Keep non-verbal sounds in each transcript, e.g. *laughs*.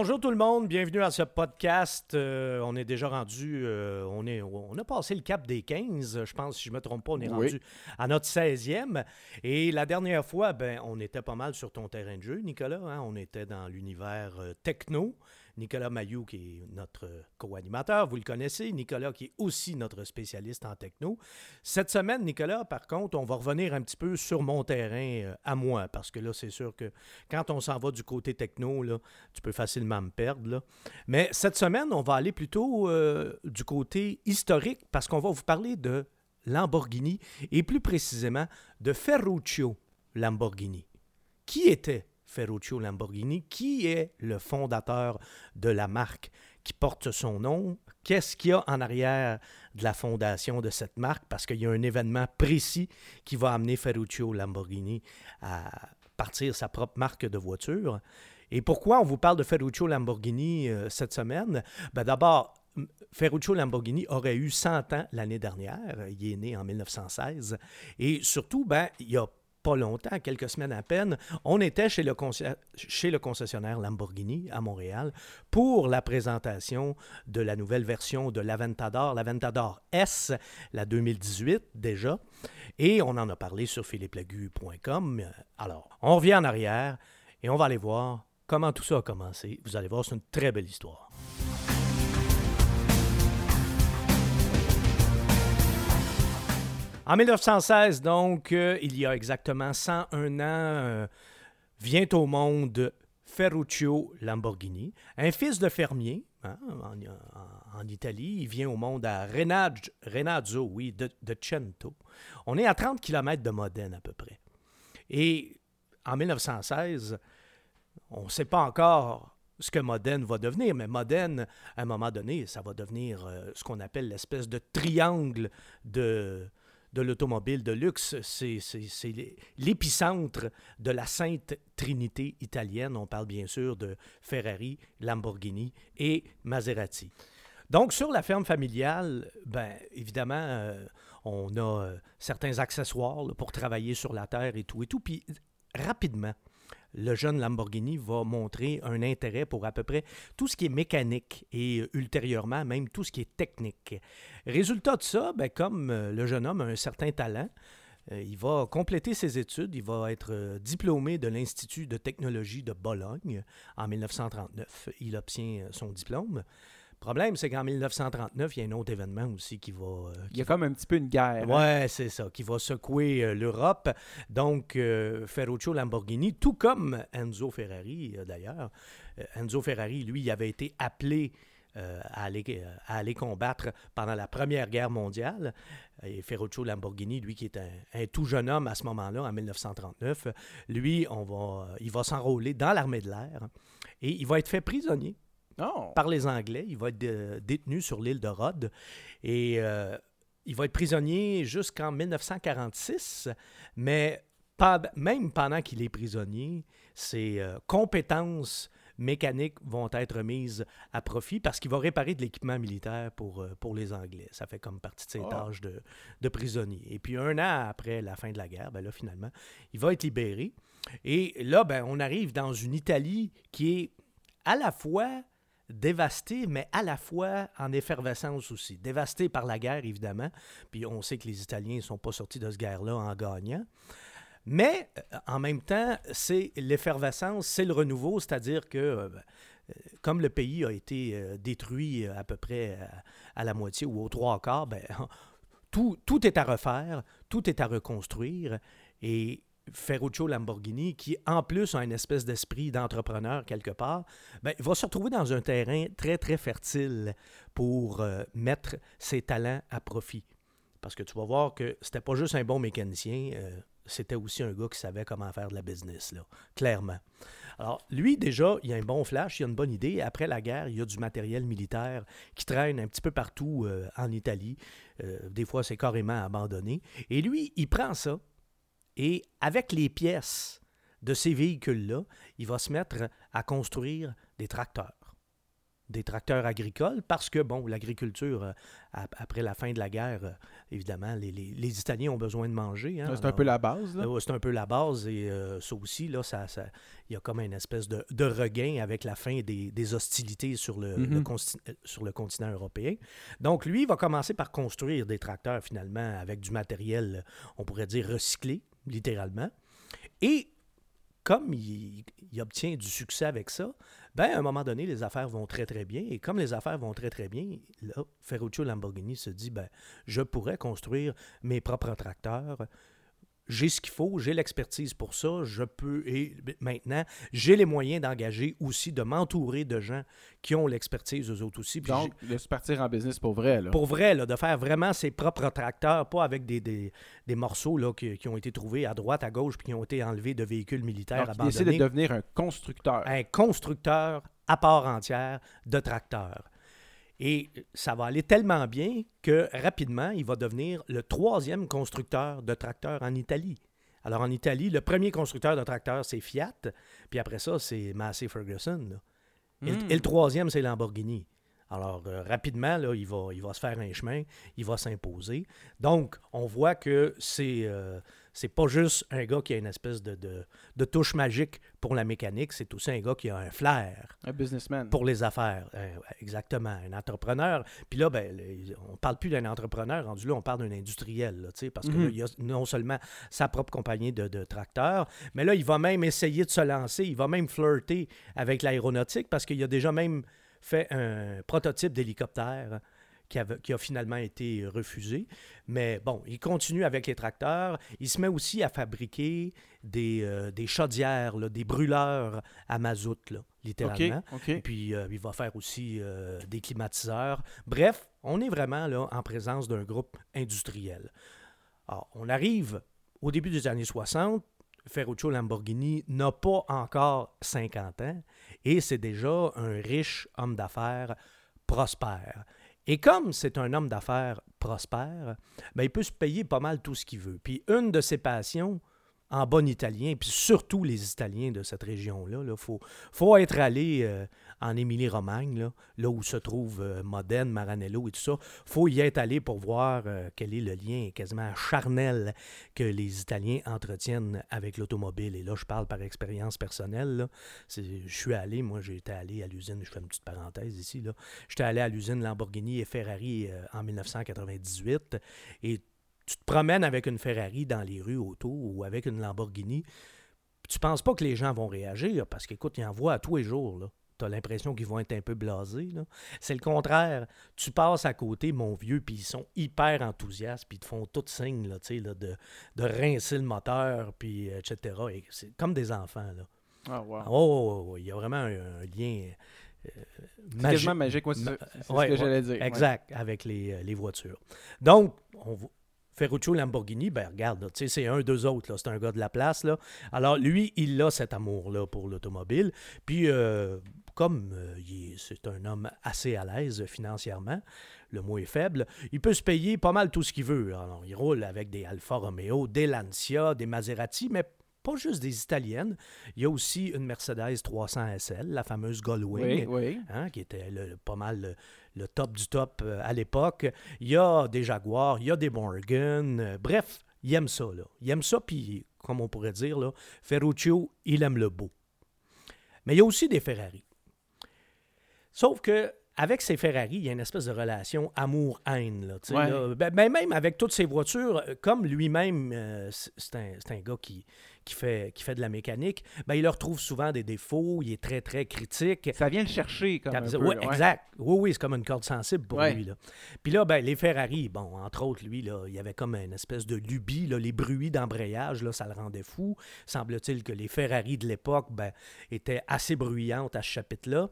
Bonjour tout le monde, bienvenue à ce podcast. Euh, on est déjà rendu, euh, on, est, on a passé le cap des 15, je pense, si je ne me trompe pas, on est rendu à notre 16e. Et la dernière fois, ben, on était pas mal sur ton terrain de jeu, Nicolas. Hein. On était dans l'univers euh, techno. Nicolas Mayou, qui est notre co-animateur, vous le connaissez. Nicolas, qui est aussi notre spécialiste en techno. Cette semaine, Nicolas, par contre, on va revenir un petit peu sur mon terrain euh, à moi, parce que là, c'est sûr que quand on s'en va du côté techno, tu peux facilement me perdre. Mais cette semaine, on va aller plutôt euh, du côté historique, parce qu'on va vous parler de Lamborghini, et plus précisément de Ferruccio Lamborghini. Qui était Ferruccio Lamborghini, qui est le fondateur de la marque qui porte son nom. Qu'est-ce qu'il y a en arrière de la fondation de cette marque? Parce qu'il y a un événement précis qui va amener Ferruccio Lamborghini à partir sa propre marque de voiture. Et pourquoi on vous parle de Ferruccio Lamborghini euh, cette semaine? Ben D'abord, Ferruccio Lamborghini aurait eu 100 ans l'année dernière. Il est né en 1916. Et surtout, ben, il a pas longtemps, quelques semaines à peine, on était chez le, chez le concessionnaire Lamborghini à Montréal pour la présentation de la nouvelle version de l'Aventador, l'Aventador S, la 2018 déjà. Et on en a parlé sur philippelagu.com. Alors, on revient en arrière et on va aller voir comment tout ça a commencé. Vous allez voir, c'est une très belle histoire. En 1916, donc, euh, il y a exactement 101 ans, euh, vient au monde Ferruccio Lamborghini, un fils de fermier hein, en, Italie. Il vient au monde à Renazzo, oui, de, Cento. On est à 30 km de Modène à peu près. Et en 1916, on ne sait pas encore ce que Modène va devenir, mais Modène, à un moment donné, ça va devenir euh, ce qu'on appelle l'espèce de triangle de, de l'automobile de luxe. C'est l'épicentre de la Sainte Trinité italienne. On parle bien sûr de Ferrari, Lamborghini et Maserati. Donc, sur la ferme familiale, ben, évidemment, euh, on a euh, certains accessoires pour travailler sur la terre et tout et tout. Puis, rapidement, le jeune Lamborghini va montrer un intérêt pour à peu près tout ce qui est mécanique et euh, ultérieurement même tout ce qui est technique. Résultat de ça, ben, comme euh, le jeune homme a un certain talent, euh, il va compléter ses études, il va être diplômé de l'Institut de technologie de Bologne en 1939. Il obtient son diplôme. Le problème, c'est qu'en 1939, il y a un autre événement aussi qui va. Euh, il y a comme un petit peu une guerre. Oui, hein? c'est ça, qui va secouer euh, l'Europe. Donc, euh, Ferruccio Lamborghini, tout comme Enzo Ferrari d'ailleurs. Enzo Ferrari, lui, il avait été appelé à aller, à, aller, combattre pendant la Première Guerre mondiale. Et Ferruccio Lamborghini, lui qui est un, tout jeune homme à ce moment-là, en 1939, lui, on va, il va s'enrôler dans l'armée de l'air et il va être fait prisonnier par les Anglais. Il va être détenu sur l'île de Rhodes et euh, il va être prisonnier jusqu'en 1946, mais pas, même pendant qu'il est prisonnier, ses euh, compétences mécaniques vont être mises à profit parce qu'il va réparer de l'équipement militaire pour, euh, pour les Anglais. Ça fait comme partie de ses ah. tâches de, de, prisonnier. Et puis un an après la fin de la guerre, ben là, finalement, il va être libéré. Et là, ben, on arrive dans une Italie qui est à la fois dévasté, mais à la fois en effervescence aussi. Dévasté par la guerre, évidemment. Puis on sait que les Italiens ne sont pas sortis de ce guerre-là en gagnant. Mais euh, en même temps, c'est l'effervescence, c'est le renouveau, c'est-à-dire que euh, ben, euh, comme le pays a été détruit à peu près à, la moitié ou aux trois quarts, ben, *laughs* tout, tout est à refaire, tout est à reconstruire. Et Ferruccio Lamborghini, qui en plus a une espèce d'esprit d'entrepreneur quelque part, ben, va se retrouver dans un terrain très, très fertile pour euh, mettre ses talents à profit. Parce que tu vas voir que c'était pas juste un bon mécanicien, euh, c'était aussi un gars qui savait comment faire de la business, là, clairement. Alors, lui, déjà, il a un bon flash, il a une bonne idée. Après la guerre, il y a du matériel militaire qui traîne un petit peu partout euh, en Italie. des fois, c'est carrément abandonné. Et lui, il prend ça, et avec les pièces de ces véhicules-là, il va se mettre à construire des tracteurs, des tracteurs agricoles parce que, bon, l'agriculture, euh, après la fin de la guerre, euh, évidemment, les, les, Italiens ont besoin de manger. Hein. c'est un peu la base. c'est un peu la base et ça aussi, là, ça, il y a comme une espèce de, de regain avec la fin des, des hostilités sur le, mm-hmm. sur le continent européen. Donc, lui, il va commencer par construire des tracteurs, finalement, avec du matériel, on pourrait dire, recyclé, littéralement. Et comme il, obtient du succès avec ça, ben, à un moment donné, les affaires vont très, très bien. Et comme les affaires vont très, très bien, Ferruccio Lamborghini se dit, ben, je pourrais construire mes propres tracteurs j'ai ce qu'il faut, j'ai l'expertise pour ça, je peux, et maintenant, j'ai les moyens d'engager aussi, de m'entourer de gens qui ont l'expertise, eux autres aussi. Donc, de se partir en business pour vrai, là. Pour vrai, là, de faire vraiment ses propres tracteurs, pas avec des, des, des morceaux là, qui, qui, ont été trouvés à droite, à gauche, puis qui ont été enlevés de véhicules militaires Donc, abandonnés. De devenir un constructeur. Un constructeur à part entière de tracteurs. Et ça va aller tellement bien que rapidement, il va devenir le troisième constructeur de tracteurs en Italie. Alors en Italie, le premier constructeur de tracteurs, c'est Fiat, puis après ça, c'est Massey Ferguson. Et, le hmm. troisième, c'est Lamborghini. Alors, euh, rapidement, là, il, va, il va se faire un chemin, il va s'imposer. Donc, on voit que c'est euh, c'est pas juste un gars qui a une espèce de, de, touche magique pour la mécanique, c'est aussi un gars qui a un flair. Un businessman. Pour les affaires. Euh, exactement. Un entrepreneur. Puis là, ben, on parle plus d'un entrepreneur, rendu là, on parle d'un industriel, là, parce qu'il mhm. a non seulement sa propre compagnie de, de tracteurs, mais là, il va même essayer de se lancer, il va même flirter avec l'aéronautique parce qu'il a déjà même fait un prototype d'hélicoptère qui, a finalement été refusé. Mais bon, il continue avec les tracteurs. Il se met aussi à fabriquer des, euh, des chaudières, des brûleurs à mazout, là, littéralement. Et puis, euh, il va faire aussi euh, des climatiseurs. Bref, on est vraiment là, en présence d'un groupe industriel. Alors, on arrive au début des années 60. Ferruccio Lamborghini n'a pas encore 50 ans et c'est déjà un riche homme d'affaires prospère. Et comme c'est un homme d'affaires prospère, ben, il peut se payer pas mal tout ce qu'il veut. Puis une de ses passions, en bon italien, puis surtout les Italiens de cette région-là, il faut, faut être allé euh, en Émilie-Romagne, là, où se trouve euh, Modène, Maranello et tout ça. faut y être allé pour voir euh, quel est le lien quasiment charnel que les Italiens entretiennent avec l'automobile. Et là, je parle par expérience personnelle. Je suis allé, moi, j'étais allé à l'usine, je fais une petite parenthèse ici, là. J'étais allé à l'usine Lamborghini et Ferrari en 1998 et tu te promènes avec une Ferrari dans les rues autour ou avec une Lamborghini, tu penses pas que les gens vont réagir parce qu'écoute, ils en voient à tous les jours. Là tu as l'impression qu'ils vont être un peu blasés. C'est le contraire. Tu passes à côté, mon vieux, puis ils sont hyper enthousiastes, puis ils te font tout signe là, là, de, de rincer le moteur, puis etc. c'est comme des enfants. Là. Ah, wow. Oh, il y a vraiment un, lien. Euh, magique, magique c'est ce que j'allais dire. Exact, avec les, euh, les, voitures. Donc, on, Ferruccio Lamborghini, ben regarde, c'est un, deux autres, c'est un gars de la place. Là. Alors, lui, il a cet amour-là pour l'automobile. Puis, euh, comme euh, c'est un homme assez à l'aise financièrement, le mot est faible, il peut se payer pas mal tout ce qu'il veut. Alors, il roule avec des Alfa Romeo, des Lancia, des Maserati, mais pas juste des italiennes. Il y a aussi une Mercedes 300 SL, la fameuse Gullwing, hein, qui était pas mal le, top du top euh, à l'époque. Il y a des Jaguars, il y a des Morgan. Euh, bref, il aime ça. Là. Il aime ça, puis comme on pourrait dire, là, Ferruccio, il aime le beau. Mais il y a aussi des Ferrari. Sauf que avec ces Ferrari, il y a une espèce de relation amour-haine. Ben, ben, même avec toutes ces voitures, euh, comme lui-même, euh, c'est un, gars qui, qui, fait, qui fait de la mécanique, ben, il leur trouve souvent des défauts, il est très, très critique. Ça vient le chercher comme un peu, Exact. Oui, oui, c'est comme une corde sensible pour lui. Là. Puis là, ben, les Ferrari, bon, entre autres, lui, là, il y avait comme une espèce de lubie. Là, les bruits d'embrayage, ça le rendait fou. Semble-t-il que les Ferrari de l'époque ben, étaient assez bruyantes à ce chapitre-là.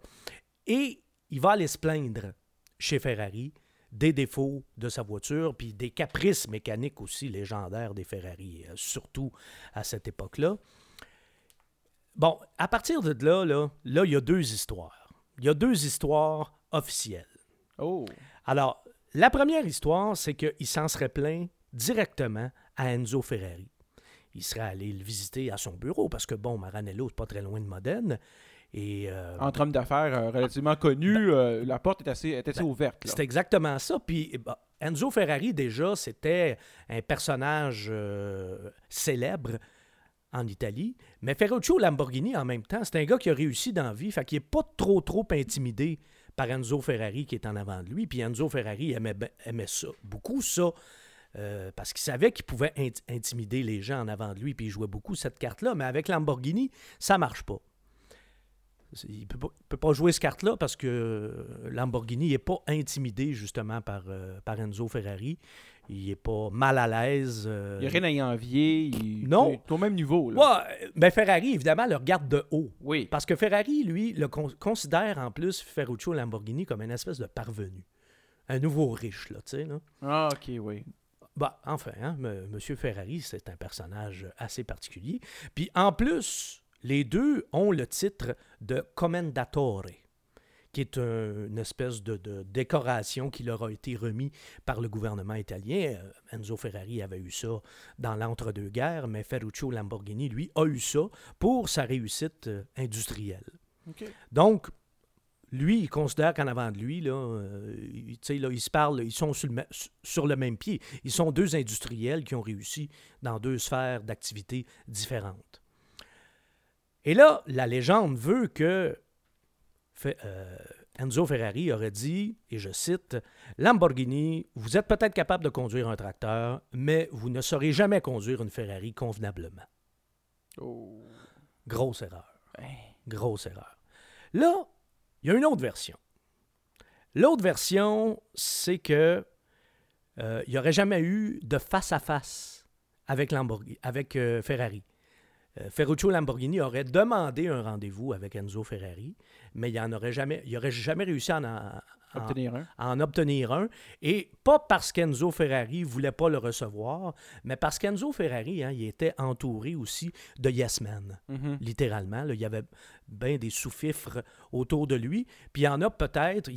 Et il va aller se plaindre chez Ferrari des défauts de sa voiture, puis des caprices mécaniques aussi légendaires des Ferrari, euh, surtout à cette époque-là. Bon, à partir de là, là, là, il y a deux histoires. Il y a deux histoires officielles. Oh. Alors, la première histoire, c'est qu'il s'en serait plaint directement à Enzo Ferrari. Il serait allé le visiter à son bureau parce que, bon, Maranello, c'est pas très loin de Modène. Et, Entre hommes d'affaires relativement connus, ben, la porte est assez, est assez ben, ouverte. C'est exactement ça. Puis bah, Enzo Ferrari, déjà, c'était un personnage célèbre en Italie. Mais Ferruccio Lamborghini, en même temps, c'est un gars qui a réussi dans la vie, fait qu'il n'est pas trop, trop intimidé par Enzo Ferrari qui est en avant de lui. Puis Enzo Ferrari aimait, aimait ça, beaucoup ça, euh, parce qu'il savait qu'il pouvait intimider les gens en avant de lui, puis il jouait beaucoup cette carte-là. Mais avec Lamborghini, ça marche pas. Il ne peut, peut, pas jouer cette carte-là parce que Lamborghini n'est pas intimidé justement par, euh, par Enzo Ferrari. Il n'est pas mal à l'aise. Euh, il n'y a rien à y envier. non. est au même niveau. Là. mais Ferrari, évidemment, le regarde de haut. Oui. Parce que Ferrari, lui, le considère en plus Ferruccio Lamborghini comme une espèce de parvenu. Un nouveau riche, là, tu sais. Là. Ah, OK, oui. Bah, enfin, hein, M. Ferrari, c'est un personnage assez particulier. Puis en plus, les deux ont le titre de Commendatore qui est une espèce de, décoration qui leur a été remis par le gouvernement italien. Euh, Enzo Ferrari avait eu ça dans l'entre-deux-guerres, mais Ferruccio Lamborghini, lui, a eu ça pour sa réussite euh, industrielle. Donc, lui, il considère qu'en avant de lui, là, euh, là, ils se parlent, ils sont sur le, sur le, même pied. Ils sont deux industriels qui ont réussi dans deux sphères d'activité différentes. Et là, la légende veut que euh, Enzo Ferrari aurait dit, et je cite, Lamborghini, vous êtes peut-être capable de conduire un tracteur, mais vous ne saurez jamais conduire une Ferrari convenablement. Oh. Grosse erreur. Grosse erreur. Là, il y a une autre version. L'autre version, c'est que euh, il n'y aurait jamais eu de face-à-face avec, avec euh, Ferrari. Ferruccio Lamborghini aurait demandé un rendez-vous avec Enzo Ferrari mais il n'aurait aurait jamais, aurait jamais réussi à en, obtenir un. en, obtenir un. Et pas parce qu'Enzo Ferrari voulait pas le recevoir, mais parce qu'Enzo Ferrari, hein, il était entouré aussi de yes men, mm-hmm. littéralement. il y avait bien des sous-fifres autour de lui. Puis il y en a peut-être,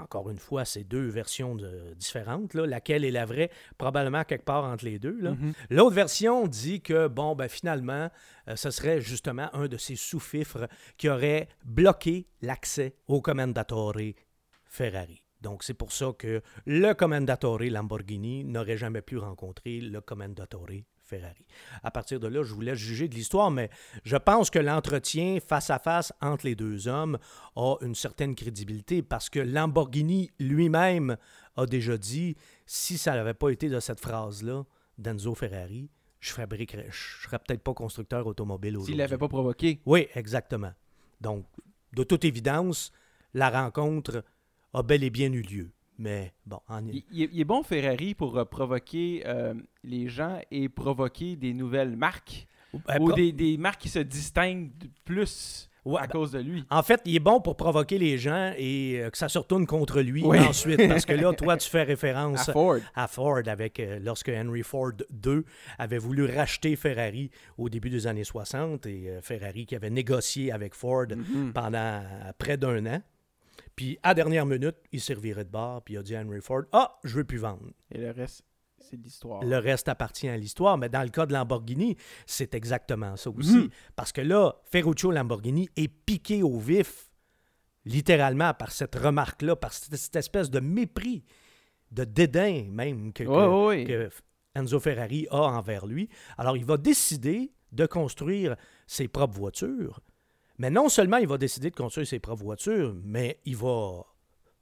encore une fois, c'est deux versions différentes. laquelle est la vraie? Probablement quelque part entre les deux. Mm-hmm. L'autre version dit que, bon, ben finalement, euh, ce serait justement un de ces sous-fifres qui aurait bloqué l'accès au Commendatore Ferrari. Donc, c'est pour ça que le Commendatore Lamborghini n'aurait jamais pu rencontrer le Commendatore Ferrari. À partir de là, je vous laisse juger de l'histoire, mais je pense que l'entretien face à face entre les deux hommes a une certaine crédibilité parce que Lamborghini lui-même a déjà dit si ça n'avait pas été de cette phrase-là d'Enzo Ferrari, je fabriquerais, je serais peut-être pas constructeur automobile S'il l'avait pas provoqué. Oui, exactement. Donc, de toute évidence, la rencontre a bel et bien eu lieu. Mais bon, il, est bon Ferrari pour euh, provoquer euh, les gens et provoquer des nouvelles marques ben, ou des, des, marques qui se distinguent plus à ben, cause de lui. En fait, il est bon pour provoquer les gens et euh, que ça se retourne contre lui ensuite. Parce que là, *laughs* toi, tu fais référence à Ford, avec lorsque Henry Ford II avait voulu racheter Ferrari au début des années 60 et Ferrari qui avait négocié avec Ford mm-hmm. pendant près d'un an. Puis, à dernière minute, il servirait de bar, puis il a dit à Henry Ford Ah, je veux plus vendre. Et le reste, c'est l'histoire. Le reste appartient à l'histoire, mais dans le cas de Lamborghini, c'est exactement ça aussi. Mhm. Parce que là, Ferruccio Lamborghini est piqué au vif, littéralement, par cette remarque-là, par cette, espèce de mépris, de dédain même que, que Enzo Ferrari a envers lui. Alors, il va décider de construire ses propres voitures mais non seulement il va décider de construire ses propres voitures, mais il va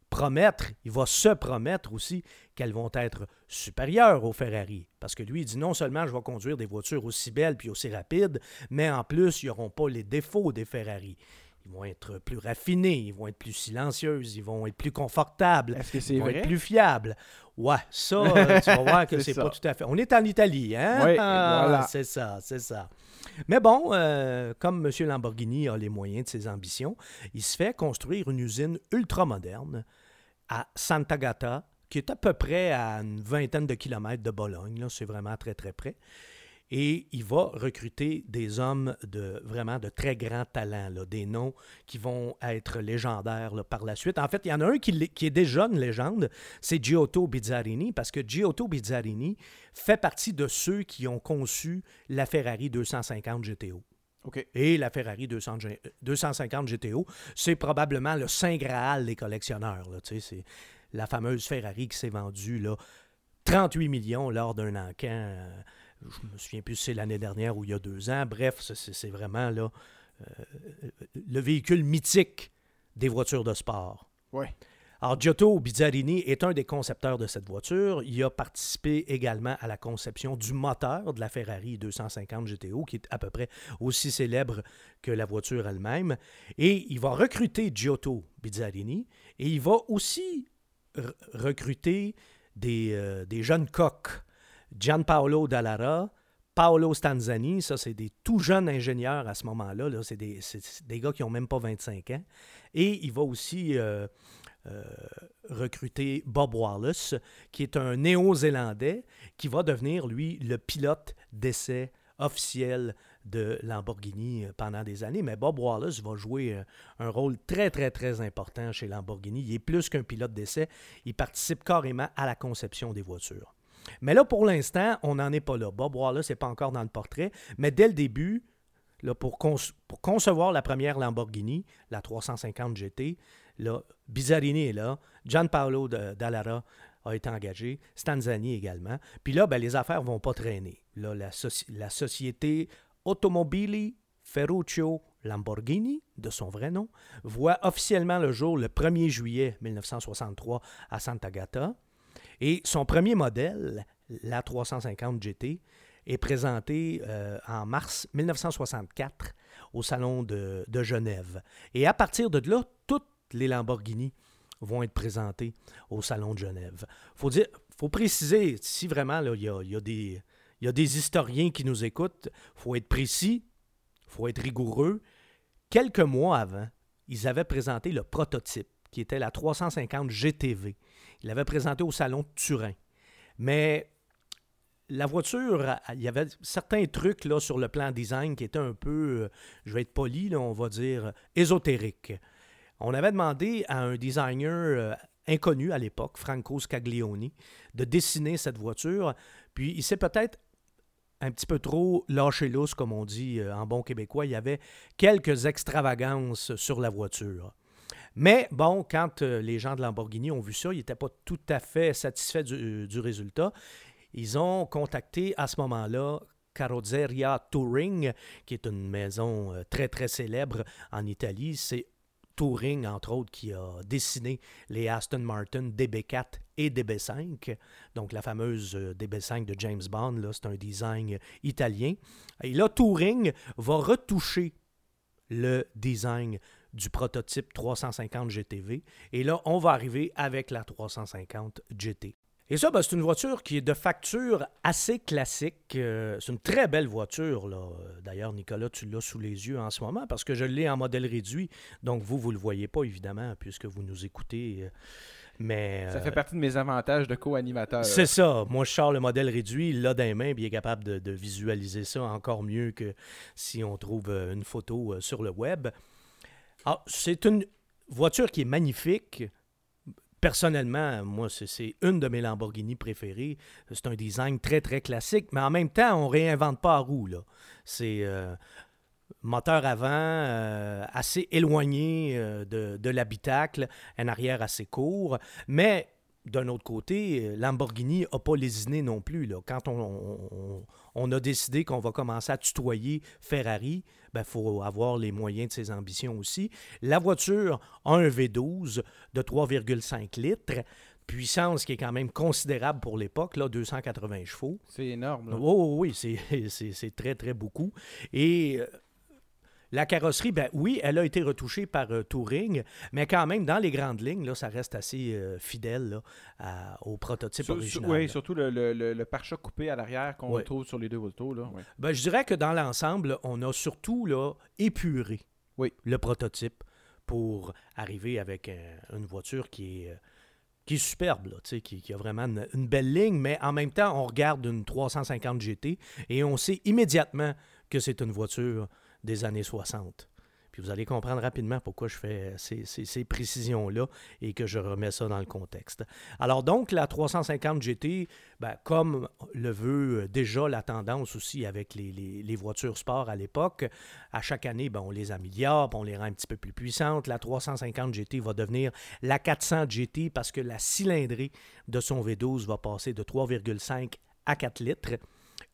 promettre, il va se promettre aussi qu'elles vont être supérieures aux Ferrari. Parce que lui, il dit non seulement je vais conduire des voitures aussi belles puis aussi rapides, mais en plus, ils n'auront pas les défauts des Ferrari. Ils vont être plus raffinés, ils vont être plus silencieuses, ils vont être plus confortables, que ils vont être plus fiables. Ouais, ça, *laughs* euh, tu vas voir que c'est pas tout à fait. On est en Italie, hein? Oui, ah, voilà. C'est ça, c'est ça. Mais bon, euh, comme M. Lamborghini a les moyens de ses ambitions, il se fait construire une usine ultramoderne à Sant'Agata, qui est à peu près à une vingtaine de kilomètres de Bologne. C'est vraiment très, très près et il va recruter des hommes de vraiment de très grands talents, là, des noms qui vont être légendaires par la suite. En fait, il y en a un qui, qui est déjà une légende, c'est Giotto Bizzarini, parce que Giotto Bizzarini fait partie de ceux qui ont conçu la Ferrari 250 GTO. Et la Ferrari 250 GTO, c'est probablement le saint graal des collectionneurs. C'est la fameuse Ferrari qui s'est vendue là, 38 millions lors d'un encan. Euh, je me souviens plus si c'est l'année dernière ou il y a deux ans. Bref, c'est vraiment là, euh, le véhicule mythique des voitures de sport. Oui. Alors, Giotto Bizzarini est un des concepteurs de cette voiture. Il a participé également à la conception du moteur de la Ferrari 250 GTO, qui est à peu près aussi célèbre que la voiture elle-même. Et il va recruter Giotto Bizzarini et il va aussi recruter des, euh, des, jeunes coqs. Gianpaolo Dallara, Paolo Stanzani, ça, c'est des tout jeunes ingénieurs à ce moment-là. -là, c'est des, gars qui n'ont même pas 25 ans. Et il va aussi euh, euh, recruter Bob Wallace, qui est un néo-zélandais qui va devenir, lui, le pilote d'essai officiel de Lamborghini euh, pendant des années. Mais Bob Wallace va jouer un rôle très, très, très important chez Lamborghini. Il est plus qu'un pilote d'essai. Il participe carrément à la conception des voitures. Mais là, pour l'instant, on n'en est pas là. Bob Wallace n'est pas encore dans le portrait. Mais dès le début, là, pour, concevoir la première Lamborghini, la 350 GT, Là, est là, Gianpaolo Dallara a été engagé, Stanzani également. Puis là, ben, les affaires vont pas traîner. Là, la, la société Automobili Ferruccio Lamborghini, de son vrai nom, voit officiellement le jour le 1er juillet 1963 à Santa Gata. Et son premier modèle, la 350 GT, est présenté euh, en mars 1964 au Salon de, Genève. Et à partir de là, toute les Lamborghini vont être présentés au Salon de Genève. Il faut, dire, faut préciser, si vraiment il y a, y a des historiens qui nous écoutent, il faut être précis, il faut être rigoureux. Quelques mois avant, ils avaient présenté le prototype, qui était la 350 GTV. Ils l'avaient présenté au Salon de Turin. Mais la voiture, il y avait certains trucs là, sur le plan design qui étaient un peu, euh, je vais être poli, on va dire, ésotériques. On avait demandé à un designer euh, inconnu à l'époque, Franco Scaglioni, de dessiner cette voiture. Puis il s'est peut-être un petit peu trop lâché lousse, comme on dit euh, en bon québécois. Il y avait quelques extravagances sur la voiture. Mais bon, quand euh, les gens de Lamborghini ont vu ça, ils n'étaient pas tout à fait satisfaits du, du, résultat. Ils ont contacté à ce moment-là Carrozzeria Touring, qui est une maison très très célèbre en Italie. C'est Touring, entre autres, qui a dessiné les Aston Martin DB4 et DB5. Donc, la fameuse euh, DB5 de James Bond, c'est un design italien. Et là, Touring va retoucher le design du prototype 350 GTV. Et là, on va arriver avec la 350 GT. Et ça, ben, c'est une voiture qui est de facture assez classique. Euh, c'est une très belle voiture. Là. D'ailleurs, Nicolas, tu l'as sous les yeux en ce moment parce que je l'ai en modèle réduit. Donc, vous, vous ne le voyez pas, évidemment, puisque vous nous écoutez. Euh, mais, ça fait euh, partie de mes avantages de co-animateur. C'est ça. Moi, je sors le modèle réduit, il l'a dans les mains, puis il est capable de, visualiser ça encore mieux que si on trouve une photo sur le web. Alors, c'est une voiture qui est magnifique personnellement, moi, c'est une de mes Lamborghini préférées. C'est un design très, très classique, mais en même temps, on réinvente pas la roue. C'est euh, moteur avant, euh, assez éloigné euh, de, l'habitacle, un arrière assez court, mais d'un autre côté, Lamborghini n'a pas lésiné non plus. Là. Quand on, on a décidé qu'on va commencer à tutoyer Ferrari, il ben, faut avoir les moyens de ses ambitions aussi. La voiture a un V12 de 3,5 litres puissance qui est quand même considérable pour l'époque, là, 280 chevaux. C'est énorme. oui, *laughs* c'est très, très beaucoup. Et euh, la carrosserie, ben oui, elle a été retouchée par euh, Touring, mais quand même, dans les grandes lignes, là, ça reste assez euh, fidèle au prototype original. oui, surtout le, le, pare-choc coupé à l'arrière qu'on retrouve sur les deux autos. Là, ben, je dirais que dans l'ensemble, on a surtout là, épuré le prototype pour arriver avec une voiture qui est, euh, qui est superbe, là, qui, qui, a vraiment une, une, belle ligne, mais en même temps, on regarde une 350 GT et on sait immédiatement que c'est une voiture des années 60. Puis vous allez comprendre rapidement pourquoi je fais ces, précisions-là et que je remets ça dans le contexte. Alors donc, la 350 GT, ben, comme le veut déjà la tendance aussi avec les, voitures sport à l'époque, à chaque année, ben, on les améliore, on les rend un petit peu plus puissantes. La 350 GT va devenir la 400 GT parce que la cylindrée de son V12 va passer de 3,5 à 4 litres.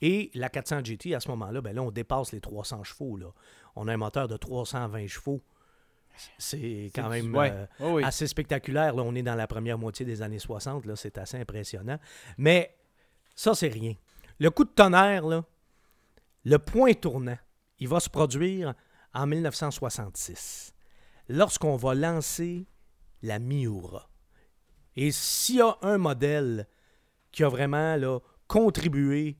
Et la 400 GT, à ce moment-là, ben là, on dépasse les 300 chevaux. Là. On a un moteur de 320 chevaux. C'est quand même euh, oh assez spectaculaire. Là, on est dans la première moitié des années 60. Là, c'est assez impressionnant. Mais ça, c'est rien. Le coup de tonnerre, là, le point tournant, il va se produire en 1966, lorsqu'on va lancer la Miura. Et s'il y a un modèle qui a vraiment là, contribué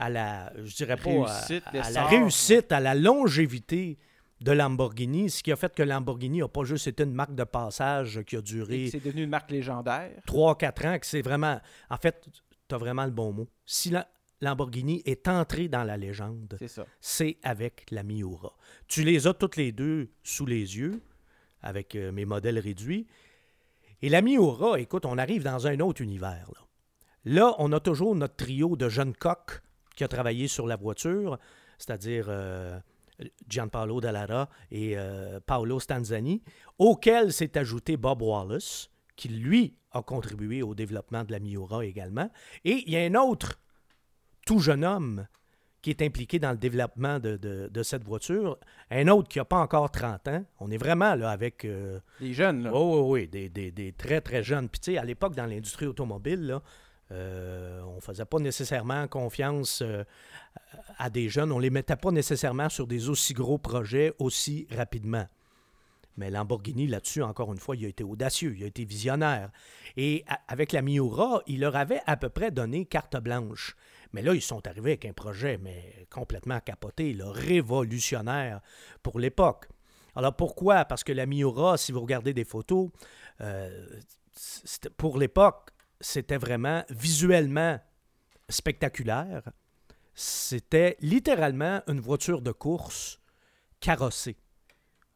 à la, je dirais pas, à, la réussite, à la longévité de Lamborghini, ce qui a fait que Lamborghini n'a pas juste été une marque de passage qui a duré. C'est devenu une marque légendaire. 3-4 ans, que c'est vraiment. En fait, tu as vraiment le bon mot. Si la Lamborghini est entrée dans la légende, c'est avec la Miura. Tu les as toutes les deux sous les yeux, avec euh, mes modèles réduits. Et la Miura, écoute, on arrive dans un autre univers. Là. Là, on a toujours notre trio de jeunes coqs qui a travaillé sur la voiture, c'est-à-dire euh, Gianpaolo Dallara et euh, Paolo Stanzani, auquel s'est ajouté Bob Wallace, qui lui a contribué au développement de la Miura également. Et il y a un autre tout jeune homme qui est impliqué dans le développement de, cette voiture. Un autre qui n'a pas encore 30 ans. On est vraiment là avec... Euh, des jeunes, là. Oh, oui, oui, des, des, très, très jeunes. Puis tu sais, à l'époque, dans l'industrie automobile, là, euh, on ne faisait pas nécessairement confiance euh, à des jeunes. On ne les mettait pas nécessairement sur des aussi gros projets aussi rapidement. Mais Lamborghini, là-dessus, encore une fois, il a été audacieux, il a été visionnaire. Et avec la Miura, il leur avait à peu près donné carte blanche. Mais là, ils sont arrivés avec un projet mais complètement capoté, révolutionnaire pour l'époque. Alors pourquoi? Parce que la Miura, si vous regardez des photos, euh, pour l'époque, c'était vraiment visuellement spectaculaire. C'était littéralement une voiture de course carrossée.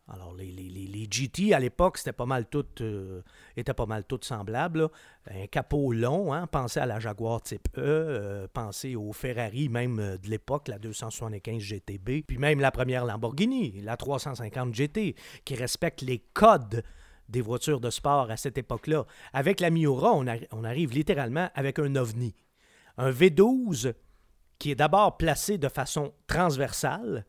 Alors, les, les, GT à l'époque, c'était pas mal tout, euh, était pas mal tout semblable. Un capot long, hein, pensez à la Jaguar type E, euh, pensez au Ferrari même euh, de l'époque, la 275 GTB, puis même la première Lamborghini, la 350 GT, qui respecte les codes des voitures de sport à cette époque-là. Avec la Miura, on, on, arrive littéralement avec un ovni. Un V12 qui est d'abord placé de façon transversale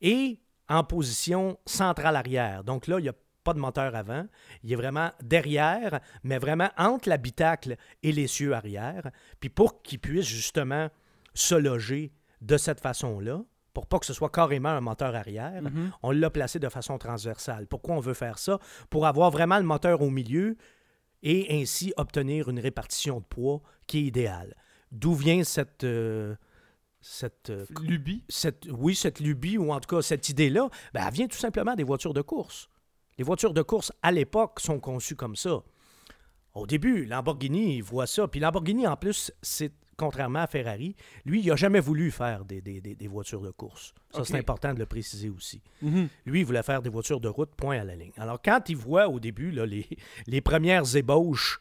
et en position centrale arrière. Donc là, il n'y a pas de moteur avant. Il est vraiment derrière, mais vraiment entre l'habitacle et l'essieu arrière. Puis pour qu'il puisse justement se loger de cette façon-là, pour pas que ce soit carrément un moteur arrière, mhm. on l'a placé de façon transversale. Pourquoi on veut faire ça? Pour avoir vraiment le moteur au milieu et ainsi obtenir une répartition de poids qui est idéale. D'où vient cette, euh, cette euh, lubie? Cette, oui, cette lubie, ou en tout cas cette idée-là, ben, elle vient tout simplement des voitures de course. Les voitures de course, à l'époque, sont conçues comme ça. Au début, Lamborghini voit ça. Puis Lamborghini, en plus, c'est contrairement à Ferrari, lui, il n'a jamais voulu faire des, voitures de course. Ça, c'est important de le préciser aussi. Mhm. Lui, il voulait faire des voitures de route, point à la ligne. Alors, quand il voit au début là, les, les premières ébauches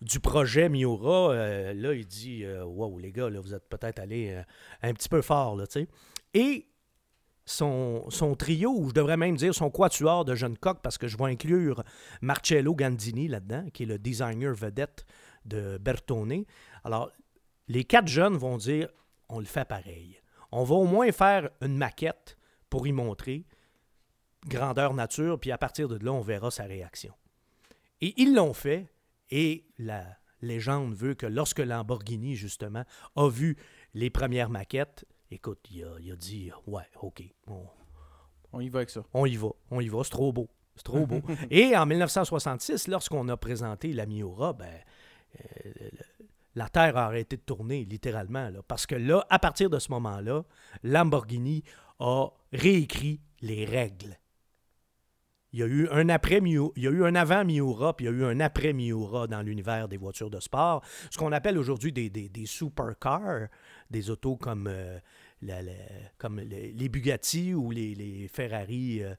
du projet Miura, euh, là, il dit euh, Wow, les gars, là, vous êtes peut-être allés euh, un petit peu fort, là, tu sais. Et son, son, trio, ou je devrais même dire son quatuor de jeunes coqs, parce que je vais inclure Marcello Gandini là-dedans, qui est le designer vedette de Bertone. Alors, les quatre jeunes vont dire on le fait pareil. On va au moins faire une maquette pour y montrer grandeur nature, puis à partir de là, on verra sa réaction. Et ils l'ont fait, et la légende veut que lorsque Lamborghini, justement, a vu les premières maquettes, écoute, il a, dit Ouais, OK, on, y va avec ça. On y va, on y va, c'est trop beau. C'est trop beau. *laughs* et en 1966, lorsqu'on a présenté la Miura, ben, euh, la Terre a arrêté de tourner, littéralement. parce que là, à partir de ce moment-là, Lamborghini a réécrit les règles. Il y a eu un après il y a eu un avant Miura, puis il y a eu un après Miura dans l'univers des voitures de sport. Ce qu'on appelle aujourd'hui des, des, supercars, des autos comme euh, les, Bugatti ou les, Ferrari. Euh,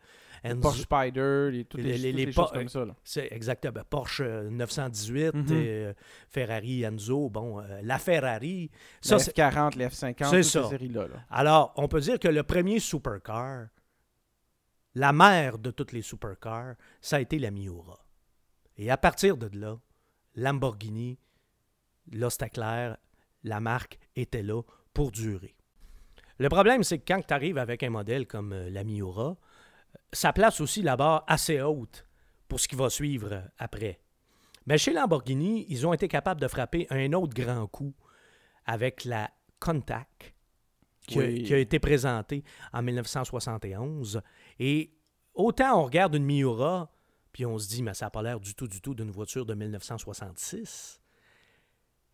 Porsche Spider, les, toutes les, choses comme ça. C'est exactement. Porsche 918, mm-hmm. Ferrari Enzo. Bon, la Ferrari. Ça, la F40, la F50, c'est ça. là Alors, on peut dire que le premier supercar, la mère de toutes les supercars, ça a été la Miura. Et à partir de là, Lamborghini, là c'était clair, la marque était là pour durer. Le problème, c'est que quand tu arrives avec un modèle comme euh, la Miura, ça place aussi la barre assez haute pour ce qui va suivre après. Mais chez Lamborghini, ils ont été capables de frapper un autre grand coup avec la Contact, qui, a, été présentée en 1971. Et autant on regarde une Miura, puis on se dit, mais ça n'a pas l'air du tout, du tout d'une voiture de 1966.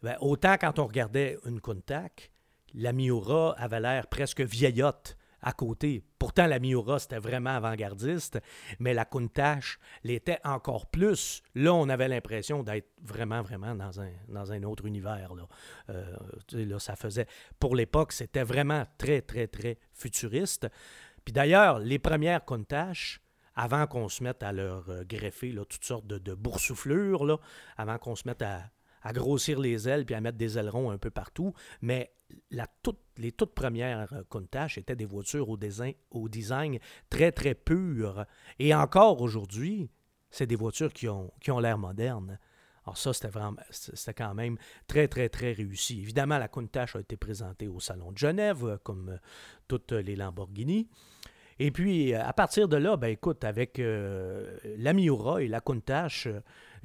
Ben, autant quand on regardait une Countach, la Miura avait l'air presque vieillotte à côté. Pourtant, la Miura, c'était vraiment avant-gardiste, mais la Countach l'était encore plus. Là, on avait l'impression d'être vraiment, vraiment dans un, autre univers. Là. Euh, là, ça faisait... Pour l'époque, c'était vraiment très, très, très futuriste. Puis d'ailleurs, les premières Countach, avant qu'on se mette à leur euh, greffer toutes sortes de, boursouflures, avant qu'on se mette à, à grossir les ailes puis à mettre des ailerons un peu partout. Mais la les toutes premières euh, Countach étaient des voitures au design, très, très pur. Et encore aujourd'hui, c'est des voitures qui ont, qui ont l'air modernes. Alors ça, c'était vraiment, c'était quand même très, très, très réussi. Évidemment, la Countach a été présentée au Salon de Genève, euh, comme euh, toutes les Lamborghini. Et puis, à partir de là, ben écoute, avec la Miura et la Countach,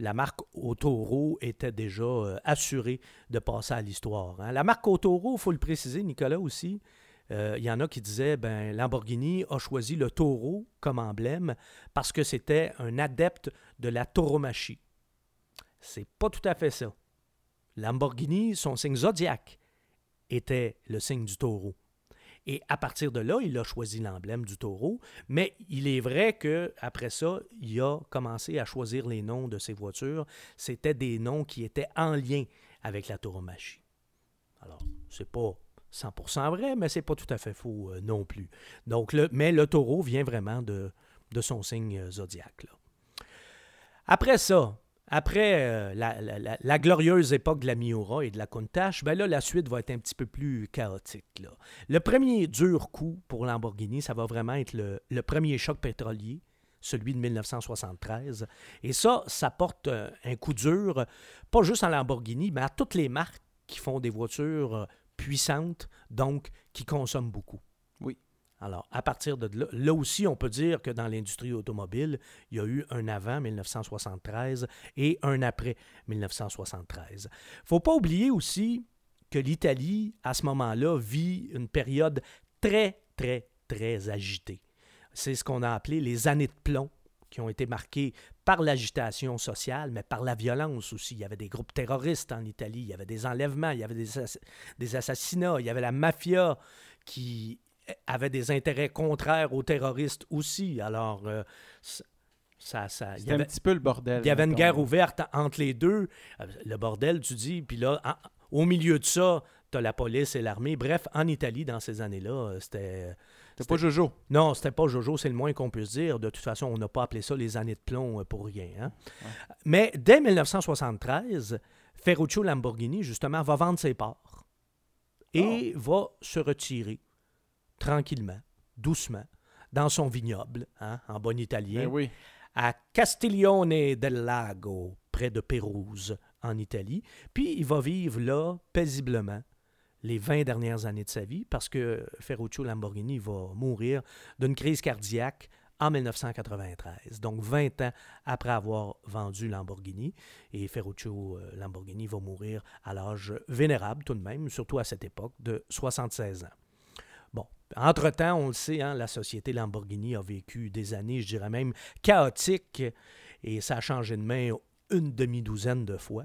la marque Autoro était déjà euh, assurée de passer à l'histoire. Hein. La marque Autoro, il faut le préciser, Nicolas aussi, euh, il y en a qui disaient ben Lamborghini a choisi le taureau comme emblème parce que c'était un adepte de la tauromachie. C'est pas tout à fait ça. Lamborghini, son signe zodiaque était le signe du taureau. Et à partir de là, il a choisi l'emblème du taureau. Mais il est vrai qu'après ça, il a commencé à choisir les noms de ses voitures. C'était des noms qui étaient en lien avec la tauromachie. Alors, c'est pas 100% vrai, mais c'est pas tout à fait faux euh, non plus. Donc, mais le taureau vient vraiment de, de son signe euh, zodiaque. Après ça, après euh, la, glorieuse époque de la Miura et de la Countach, ben là, la suite va être un petit peu plus chaotique. Le premier dur coup pour Lamborghini, ça va vraiment être le, premier choc pétrolier, celui de 1973. Et ça, ça porte euh, un coup dur, pas juste à Lamborghini, mais à toutes les marques qui font des voitures euh, puissantes, donc qui consomment beaucoup. Alors, à partir de là, aussi, on peut dire que dans l'industrie automobile, il y a eu un avant 1973 et un après 1973. Il ne faut pas oublier aussi que l'Italie, à ce moment-là, vit une période très, très, très agitée. C'est ce qu'on a appelé les années de plomb qui ont été marquées par l'agitation sociale, mais par la violence aussi. Il y avait des groupes terroristes en Italie, il y avait des enlèvements, il y avait des assassinats, il y avait la mafia qui avait des intérêts contraires aux terroristes aussi. Alors, euh, ça, ça, il y avait un petit peu le bordel. Il y avait une guerre ouverte entre les deux. Euh, le bordel, tu dis, puis là, au milieu de ça, tu as la police et l'armée. Bref, en Italie, dans ces années-là, euh, c'était. C'était pas Jojo. Non, c'était pas Jojo, c'est le moins qu'on puisse dire. De toute façon, on n'a pas appelé ça les années de plomb pour rien. Hein. Mais dès 1973, Ferruccio Lamborghini, justement, va vendre ses parts et oh. va se retirer tranquillement, doucement, dans son vignoble, hein, en bon italien, ben à Castiglione del Lago, près de Pérouse, en Italie. Puis il va vivre là, paisiblement, les 20 dernières années de sa vie, parce que Ferruccio Lamborghini va mourir d'une crise cardiaque en 1993, donc 20 ans après avoir vendu Lamborghini. Et Ferruccio euh, Lamborghini va mourir à l'âge vénérable tout de même, surtout à cette époque, de 76 ans. Entre-temps, on le sait, hein, la société Lamborghini a vécu des années, je dirais même, chaotiques, et ça a changé de main une demi-douzaine de fois,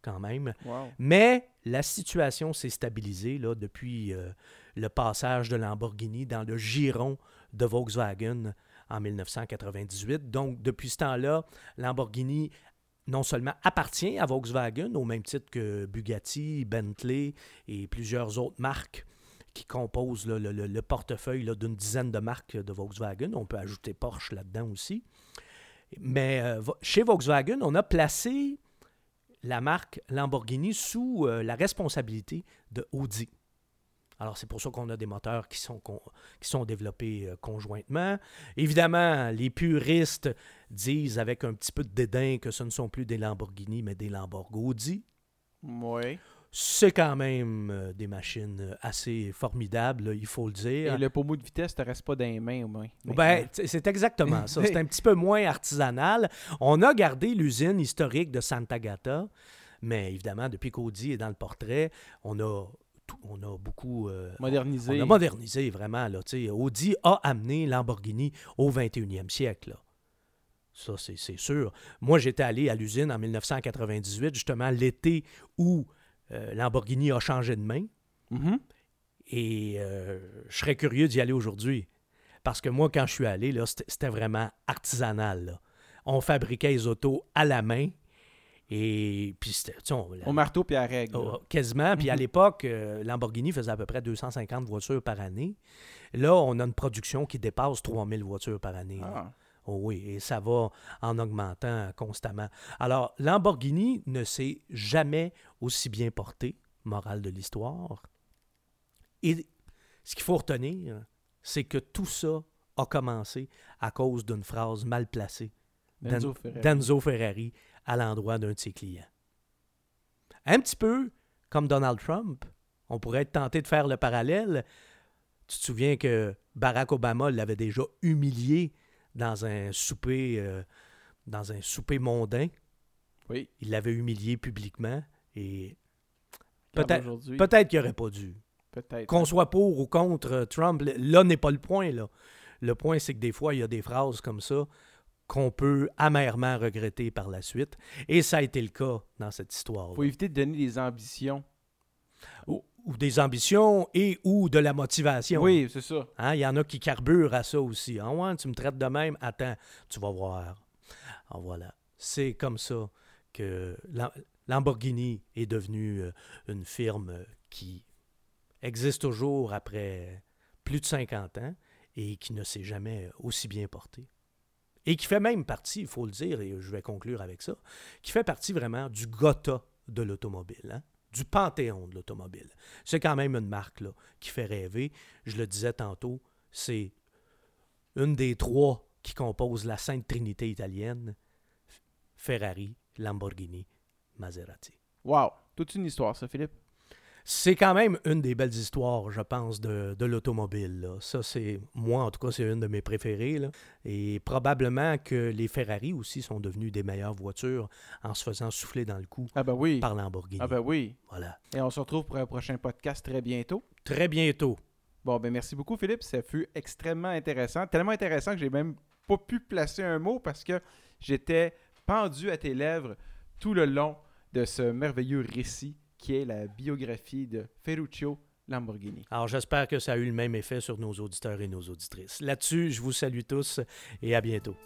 quand même. Mais la situation s'est stabilisée là, depuis euh, le passage de Lamborghini dans le giron de Volkswagen en 1998. Donc, depuis ce temps-là, Lamborghini non seulement appartient à Volkswagen, au même titre que Bugatti, Bentley et plusieurs autres marques qui composent le, portefeuille d'une dizaine de marques de Volkswagen. On peut ajouter Porsche là-dedans aussi. Mais euh, chez Volkswagen, on a placé la marque Lamborghini sous euh, la responsabilité de Audi. Alors, c'est pour ça qu'on a des moteurs qui sont, qui sont développés euh, conjointement. Évidemment, les puristes disent avec un petit peu de dédain que ce ne sont plus des Lamborghini, mais des Lamborghini. Oui. C'est quand même euh, des machines assez formidables, il faut le dire. Et le pommeau de vitesse ne te reste pas dans les mains au moins. Ben, c'est exactement ça. C'est un petit peu moins artisanal. On a gardé l'usine historique de Santa Gata, mais évidemment, depuis qu'Audi est dans le portrait, on a on a beaucoup euh, modernisé. On a modernisé vraiment. Là, Audi a amené Lamborghini au 21e siècle. Ça, c'est sûr. Moi, j'étais allé à l'usine en 1998, justement l'été où euh, Lamborghini a changé de main. Mm-hmm. Et euh, je serais curieux d'y aller aujourd'hui. Parce que moi, quand je suis allé, c'était vraiment artisanal. On fabriquait les autos à la main et puis c'était. Au marteau puis à règle. Oh, quasiment. Puis à mhm. l'époque, euh, Lamborghini faisait à peu près 250 voitures par année. Là, on a une production qui dépasse 3000 voitures par année. Ah. Oh oui, et ça va en augmentant constamment. Alors, Lamborghini ne s'est jamais aussi bien porté, morale de l'histoire. Et ce qu'il faut retenir, c'est que tout ça a commencé à cause d'une phrase mal placée d'Enzo Ferrari à l'endroit d'un de ses clients. Un petit peu comme Donald Trump, on pourrait être tenté de faire le parallèle. Tu te souviens que Barack Obama l'avait déjà humilié dans un souper, euh, dans un souper mondain. Oui. Il l'avait humilié publiquement et peut-être peut-être qu'il n'aurait pas dû. Peut-être. Qu'on soit pour ou contre Trump, là n'est pas le point. Là. Le point, c'est que des fois, il y a des phrases comme ça qu'on peut amèrement regretter par la suite. Et ça a été le cas dans cette histoire. Il faut éviter de donner des ambitions. Ou, des ambitions et ou de la motivation. Oui, c'est ça. Hein, il y en a qui carburent à ça aussi. Ah ouais, tu me traites de même, attends, tu vas voir. Ah, voilà. C'est comme ça que Lamborghini est devenue euh, une firme qui existe toujours après plus de 50 ans et qui ne s'est jamais aussi bien portée et qui fait même partie, il faut le dire, et je vais conclure avec ça, qui fait partie vraiment du Gotha de l'automobile, hein, du panthéon de l'automobile. C'est quand même une marque qui fait rêver. Je le disais tantôt, c'est une des trois qui composent la Sainte Trinité italienne, Ferrari, Lamborghini, Maserati. Wow, toute une histoire, ça, Philippe? C'est quand même une des belles histoires, je pense, de, l'automobile. Ça, c'est moi, en tout cas, c'est une de mes préférées. Et probablement que les Ferrari aussi sont devenus des meilleures voitures en se faisant souffler dans le cou ah ben oui. par Lamborghini. Ah ben oui. Voilà. Et on se retrouve pour un prochain podcast très bientôt. Très bientôt. Bon, ben merci beaucoup, Philippe. Ça fut extrêmement intéressant. Tellement intéressant que j'ai même pas pu placer un mot parce que j'étais pendu à tes lèvres tout le long de ce merveilleux récit qui est la biographie de Ferruccio Lamborghini. Alors j'espère que ça a eu le même effet sur nos auditeurs et nos auditrices. Là-dessus, je vous salue tous et à bientôt.